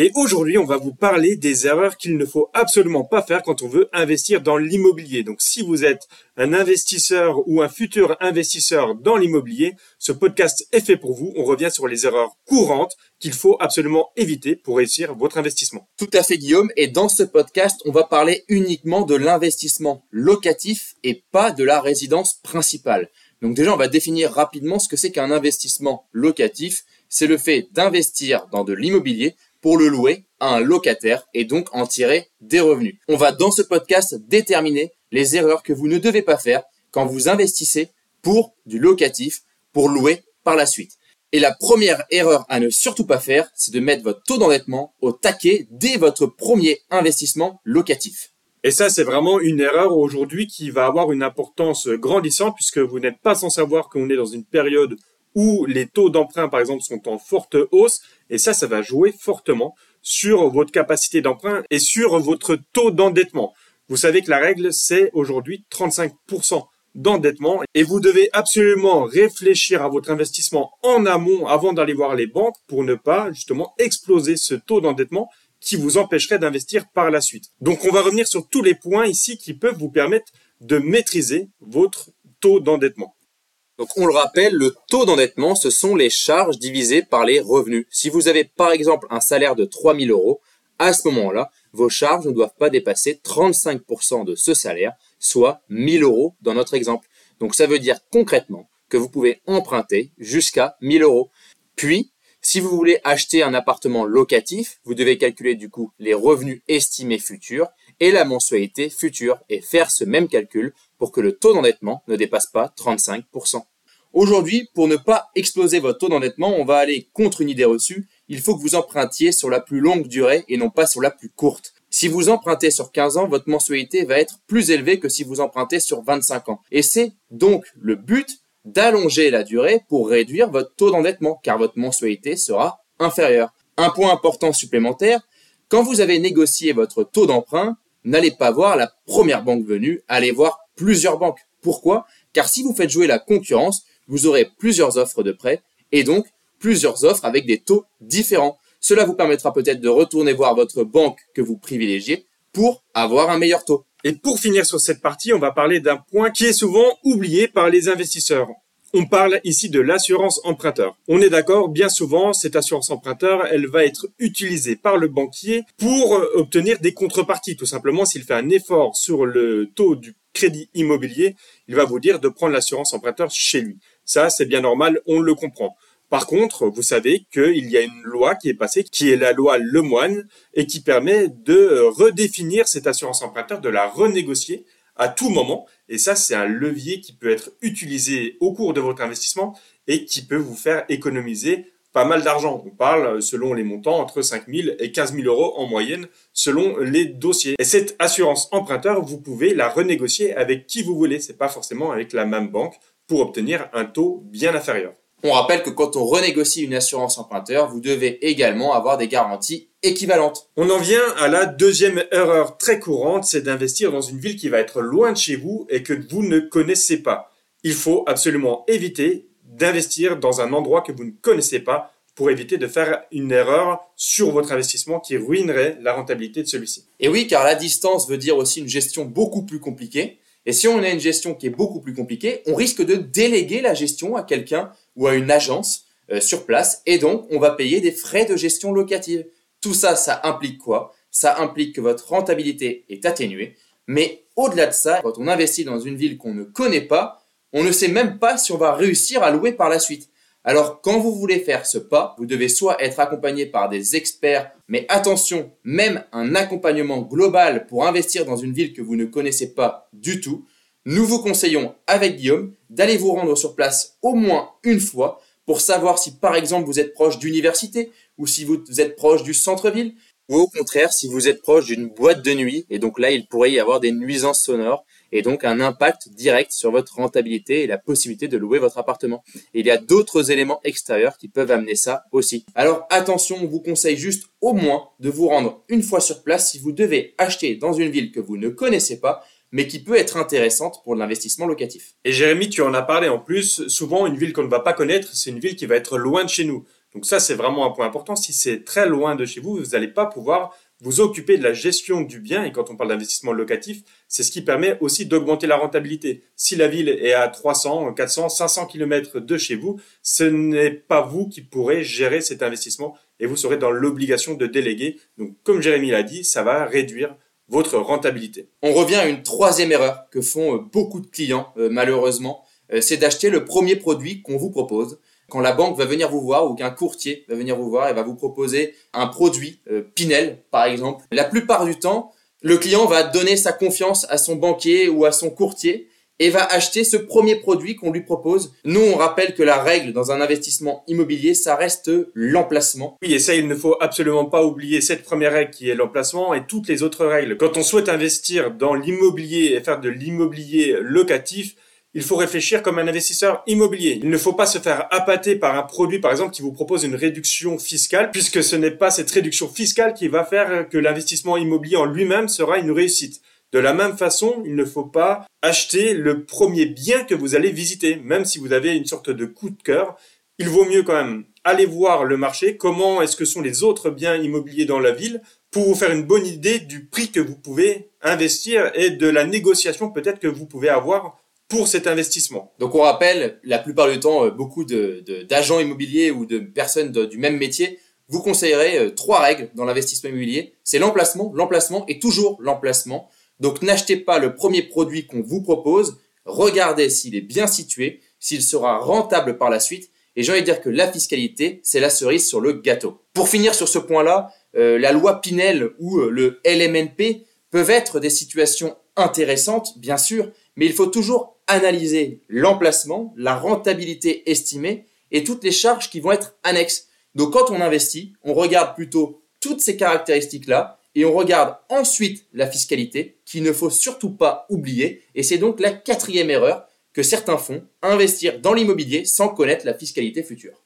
Et aujourd'hui, on va vous parler des erreurs qu'il ne faut absolument pas faire quand on veut investir dans l'immobilier. Donc si vous êtes un investisseur ou un futur investisseur dans l'immobilier, ce podcast est fait pour vous. On revient sur les erreurs courantes qu'il faut absolument éviter pour réussir votre investissement. Tout à fait Guillaume, et dans ce podcast, on va parler uniquement de l'investissement locatif et pas de la résidence principale. Donc déjà, on va définir rapidement ce que c'est qu'un investissement locatif. C'est le fait d'investir dans de l'immobilier pour le louer à un locataire et donc en tirer des revenus. On va dans ce podcast déterminer les erreurs que vous ne devez pas faire quand vous investissez pour du locatif, pour louer par la suite. Et la première erreur à ne surtout pas faire, c'est de mettre votre taux d'endettement au taquet dès votre premier investissement locatif. Et ça, c'est vraiment une erreur aujourd'hui qui va avoir une importance grandissante puisque vous n'êtes pas sans savoir qu'on est dans une période où les taux d'emprunt, par exemple, sont en forte hausse. Et ça, ça va jouer fortement sur votre capacité d'emprunt et sur votre taux d'endettement. Vous savez que la règle, c'est aujourd'hui 35% d'endettement et vous devez absolument réfléchir à votre investissement en amont avant d'aller voir les banques pour ne pas justement exploser ce taux d'endettement qui vous empêcherait d'investir par la suite. Donc on va revenir sur tous les points ici qui peuvent vous permettre de maîtriser votre taux d'endettement. Donc on le rappelle, le taux d'endettement, ce sont les charges divisées par les revenus. Si vous avez par exemple un salaire de 3000 euros, à ce moment-là, vos charges ne doivent pas dépasser 35% de ce salaire, soit 1000 euros dans notre exemple. Donc ça veut dire concrètement que vous pouvez emprunter jusqu'à 1000 euros. Puis, si vous voulez acheter un appartement locatif, vous devez calculer du coup les revenus estimés futurs et la mensualité future et faire ce même calcul pour que le taux d'endettement ne dépasse pas 35%. Aujourd'hui, pour ne pas exploser votre taux d'endettement, on va aller contre une idée reçue. Il faut que vous empruntiez sur la plus longue durée et non pas sur la plus courte. Si vous empruntez sur 15 ans, votre mensualité va être plus élevée que si vous empruntez sur 25 ans. Et c'est donc le but d'allonger la durée pour réduire votre taux d'endettement, car votre mensualité sera inférieure. Un point important supplémentaire, quand vous avez négocié votre taux d'emprunt, n'allez pas voir la première banque venue, allez voir plusieurs banques. Pourquoi? Car si vous faites jouer la concurrence, vous aurez plusieurs offres de prêt et donc plusieurs offres avec des taux différents. Cela vous permettra peut-être de retourner voir votre banque que vous privilégiez pour avoir un meilleur taux. Et pour finir sur cette partie, on va parler d'un point qui est souvent oublié par les investisseurs. On parle ici de l'assurance emprunteur. On est d'accord, bien souvent, cette assurance emprunteur, elle va être utilisée par le banquier pour obtenir des contreparties. Tout simplement, s'il fait un effort sur le taux du crédit immobilier, il va vous dire de prendre l'assurance emprunteur chez lui. Ça, c'est bien normal, on le comprend. Par contre, vous savez qu'il y a une loi qui est passée, qui est la loi Lemoine, et qui permet de redéfinir cette assurance emprunteur, de la renégocier à tout moment. Et ça, c'est un levier qui peut être utilisé au cours de votre investissement et qui peut vous faire économiser pas mal d'argent. On parle, selon les montants, entre 5 000 et 15 000 euros en moyenne, selon les dossiers. Et cette assurance emprunteur, vous pouvez la renégocier avec qui vous voulez. C'est pas forcément avec la même banque pour obtenir un taux bien inférieur. On rappelle que quand on renégocie une assurance emprunteur, vous devez également avoir des garanties équivalentes. On en vient à la deuxième erreur très courante, c'est d'investir dans une ville qui va être loin de chez vous et que vous ne connaissez pas. Il faut absolument éviter d'investir dans un endroit que vous ne connaissez pas pour éviter de faire une erreur sur votre investissement qui ruinerait la rentabilité de celui-ci. Et oui, car la distance veut dire aussi une gestion beaucoup plus compliquée. Et si on a une gestion qui est beaucoup plus compliquée, on risque de déléguer la gestion à quelqu'un ou à une agence euh, sur place et donc on va payer des frais de gestion locative. Tout ça, ça implique quoi? Ça implique que votre rentabilité est atténuée. Mais au-delà de ça, quand on investit dans une ville qu'on ne connaît pas, on ne sait même pas si on va réussir à louer par la suite. Alors quand vous voulez faire ce pas, vous devez soit être accompagné par des experts, mais attention, même un accompagnement global pour investir dans une ville que vous ne connaissez pas du tout, nous vous conseillons avec Guillaume d'aller vous rendre sur place au moins une fois pour savoir si par exemple vous êtes proche d'université ou si vous êtes proche du centre-ville ou au contraire si vous êtes proche d'une boîte de nuit et donc là il pourrait y avoir des nuisances sonores et donc un impact direct sur votre rentabilité et la possibilité de louer votre appartement. il y a d'autres éléments extérieurs qui peuvent amener ça aussi. Alors attention, on vous conseille juste au moins de vous rendre une fois sur place si vous devez acheter dans une ville que vous ne connaissez pas mais qui peut être intéressante pour l'investissement locatif. Et Jérémy, tu en as parlé en plus, souvent une ville qu'on ne va pas connaître, c'est une ville qui va être loin de chez nous. Donc ça, c'est vraiment un point important. Si c'est très loin de chez vous, vous n'allez pas pouvoir vous occuper de la gestion du bien. Et quand on parle d'investissement locatif, c'est ce qui permet aussi d'augmenter la rentabilité. Si la ville est à 300, 400, 500 km de chez vous, ce n'est pas vous qui pourrez gérer cet investissement et vous serez dans l'obligation de déléguer. Donc, comme Jérémy l'a dit, ça va réduire votre rentabilité. On revient à une troisième erreur que font euh, beaucoup de clients, euh, malheureusement, euh, c'est d'acheter le premier produit qu'on vous propose quand la banque va venir vous voir ou qu'un courtier va venir vous voir et va vous proposer un produit, Pinel par exemple, la plupart du temps, le client va donner sa confiance à son banquier ou à son courtier et va acheter ce premier produit qu'on lui propose. Nous, on rappelle que la règle dans un investissement immobilier, ça reste l'emplacement. Oui, et ça, il ne faut absolument pas oublier cette première règle qui est l'emplacement et toutes les autres règles. Quand on souhaite investir dans l'immobilier et faire de l'immobilier locatif, il faut réfléchir comme un investisseur immobilier. Il ne faut pas se faire appâter par un produit, par exemple, qui vous propose une réduction fiscale, puisque ce n'est pas cette réduction fiscale qui va faire que l'investissement immobilier en lui-même sera une réussite. De la même façon, il ne faut pas acheter le premier bien que vous allez visiter, même si vous avez une sorte de coup de cœur. Il vaut mieux quand même aller voir le marché, comment est-ce que sont les autres biens immobiliers dans la ville, pour vous faire une bonne idée du prix que vous pouvez investir et de la négociation peut-être que vous pouvez avoir pour cet investissement. Donc on rappelle, la plupart du temps, euh, beaucoup d'agents immobiliers ou de personnes du même métier vous conseillerez euh, trois règles dans l'investissement immobilier. C'est l'emplacement, l'emplacement et toujours l'emplacement. Donc n'achetez pas le premier produit qu'on vous propose, regardez s'il est bien situé, s'il sera rentable par la suite. Et j'ai envie de dire que la fiscalité, c'est la cerise sur le gâteau. Pour finir sur ce point-là, euh, la loi Pinel ou le LMNP peuvent être des situations intéressantes, bien sûr, mais il faut toujours analyser l'emplacement, la rentabilité estimée et toutes les charges qui vont être annexes. Donc quand on investit, on regarde plutôt toutes ces caractéristiques-là et on regarde ensuite la fiscalité qu'il ne faut surtout pas oublier. Et c'est donc la quatrième erreur que certains font, investir dans l'immobilier sans connaître la fiscalité future.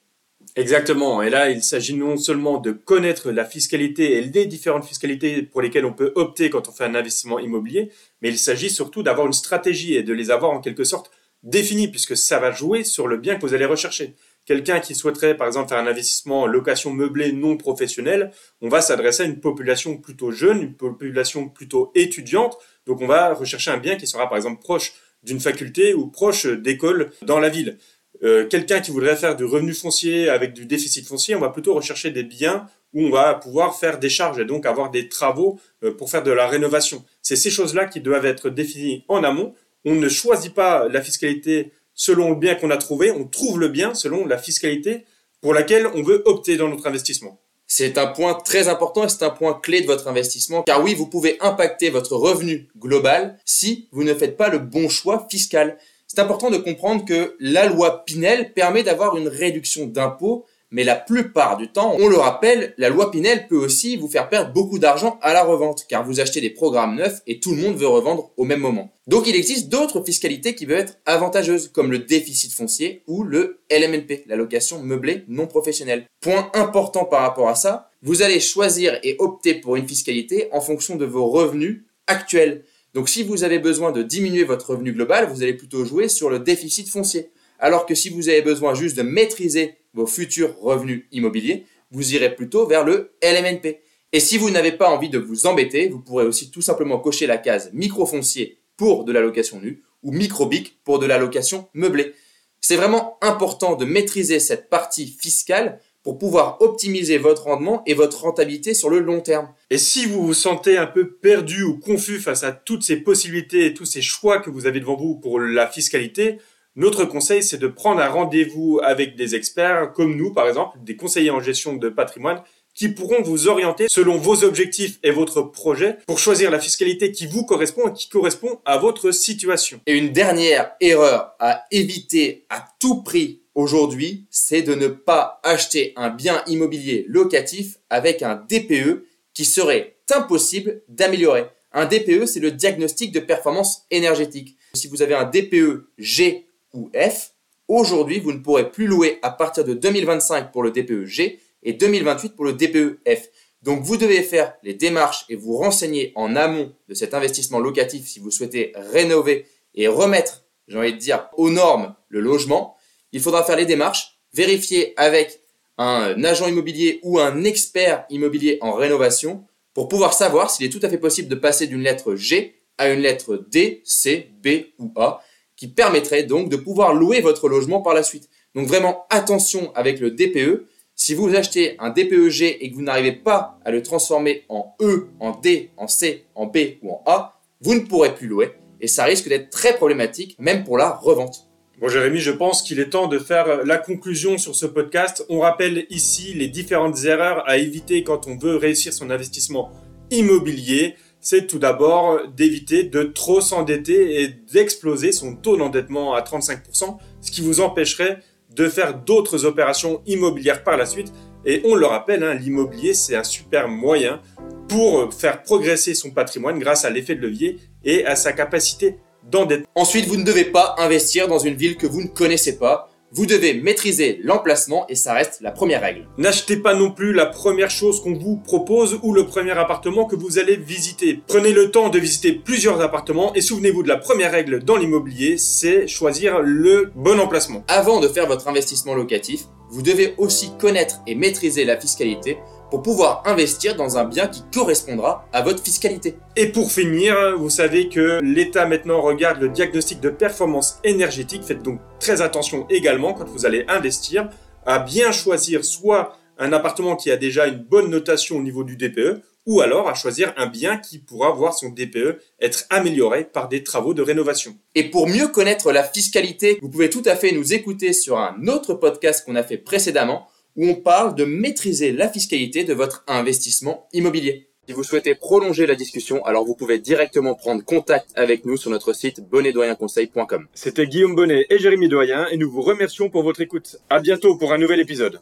Exactement. Et là, il s'agit non seulement de connaître la fiscalité et les différentes fiscalités pour lesquelles on peut opter quand on fait un investissement immobilier, mais il s'agit surtout d'avoir une stratégie et de les avoir en quelque sorte définies, puisque ça va jouer sur le bien que vous allez rechercher. Quelqu'un qui souhaiterait, par exemple, faire un investissement en location meublée non professionnelle, on va s'adresser à une population plutôt jeune, une population plutôt étudiante. Donc, on va rechercher un bien qui sera, par exemple, proche d'une faculté ou proche d'écoles dans la ville. Euh, quelqu'un qui voudrait faire du revenu foncier avec du déficit foncier, on va plutôt rechercher des biens où on va pouvoir faire des charges et donc avoir des travaux euh, pour faire de la rénovation. C'est ces choses-là qui doivent être définies en amont. On ne choisit pas la fiscalité selon le bien qu'on a trouvé, on trouve le bien selon la fiscalité pour laquelle on veut opter dans notre investissement. C'est un point très important et c'est un point clé de votre investissement car oui, vous pouvez impacter votre revenu global si vous ne faites pas le bon choix fiscal c'est important de comprendre que la loi Pinel permet d'avoir une réduction d'impôts, mais la plupart du temps, on le rappelle, la loi Pinel peut aussi vous faire perdre beaucoup d'argent à la revente, car vous achetez des programmes neufs et tout le monde veut revendre au même moment. Donc il existe d'autres fiscalités qui peuvent être avantageuses, comme le déficit foncier ou le LMNP, la location meublée non professionnelle. Point important par rapport à ça, vous allez choisir et opter pour une fiscalité en fonction de vos revenus actuels. Donc si vous avez besoin de diminuer votre revenu global, vous allez plutôt jouer sur le déficit foncier. Alors que si vous avez besoin juste de maîtriser vos futurs revenus immobiliers, vous irez plutôt vers le LMNP. Et si vous n'avez pas envie de vous embêter, vous pourrez aussi tout simplement cocher la case microfoncier pour de la location nue ou microbic pour de la location meublée. C'est vraiment important de maîtriser cette partie fiscale pour pouvoir optimiser votre rendement et votre rentabilité sur le long terme. Et si vous vous sentez un peu perdu ou confus face à toutes ces possibilités et tous ces choix que vous avez devant vous pour la fiscalité, notre conseil, c'est de prendre un rendez-vous avec des experts comme nous, par exemple, des conseillers en gestion de patrimoine, qui pourront vous orienter selon vos objectifs et votre projet pour choisir la fiscalité qui vous correspond et qui correspond à votre situation. Et une dernière erreur à éviter à tout prix aujourd'hui, c'est de ne pas acheter un bien immobilier locatif avec un DPE qui serait impossible d'améliorer. Un DPE, c'est le diagnostic de performance énergétique. Si vous avez un DPE G ou F, aujourd'hui, vous ne pourrez plus louer à partir de 2025 pour le DPE G et 2028 pour le DPE F. Donc vous devez faire les démarches et vous renseigner en amont de cet investissement locatif si vous souhaitez rénover et remettre, j'ai envie de dire, aux normes le logement. Il faudra faire les démarches, vérifier avec un agent immobilier ou un expert immobilier en rénovation pour pouvoir savoir s'il est tout à fait possible de passer d'une lettre G à une lettre D, C, B ou A, permettrait donc de pouvoir louer votre logement par la suite. Donc vraiment attention avec le DPE. Si vous achetez un DPEG et que vous n'arrivez pas à le transformer en E, en D, en C, en B ou en A, vous ne pourrez plus louer et ça risque d'être très problématique même pour la revente. Bon Jérémy, je pense qu'il est temps de faire la conclusion sur ce podcast. On rappelle ici les différentes erreurs à éviter quand on veut réussir son investissement immobilier. C'est tout d'abord d'éviter de trop s'endetter et d'exploser son taux d'endettement à 35%, ce qui vous empêcherait de faire d'autres opérations immobilières par la suite. Et on le rappelle, hein, l'immobilier, c'est un super moyen pour faire progresser son patrimoine grâce à l'effet de levier et à sa capacité d'endettement. Ensuite, vous ne devez pas investir dans une ville que vous ne connaissez pas. Vous devez maîtriser l'emplacement et ça reste la première règle. N'achetez pas non plus la première chose qu'on vous propose ou le premier appartement que vous allez visiter. Prenez le temps de visiter plusieurs appartements et souvenez-vous de la première règle dans l'immobilier, c'est choisir le bon emplacement. Avant de faire votre investissement locatif, vous devez aussi connaître et maîtriser la fiscalité pour pouvoir investir dans un bien qui correspondra à votre fiscalité. Et pour finir, vous savez que l'État maintenant regarde le diagnostic de performance énergétique. Faites donc très attention également quand vous allez investir à bien choisir soit un appartement qui a déjà une bonne notation au niveau du DPE ou alors à choisir un bien qui pourra voir son DPE être amélioré par des travaux de rénovation. Et pour mieux connaître la fiscalité, vous pouvez tout à fait nous écouter sur un autre podcast qu'on a fait précédemment où on parle de maîtriser la fiscalité de votre investissement immobilier. Si vous souhaitez prolonger la discussion, alors vous pouvez directement prendre contact avec nous sur notre site bonnetdoyenconseil.com. C'était Guillaume Bonnet et Jérémy Doyen et nous vous remercions pour votre écoute. À bientôt pour un nouvel épisode.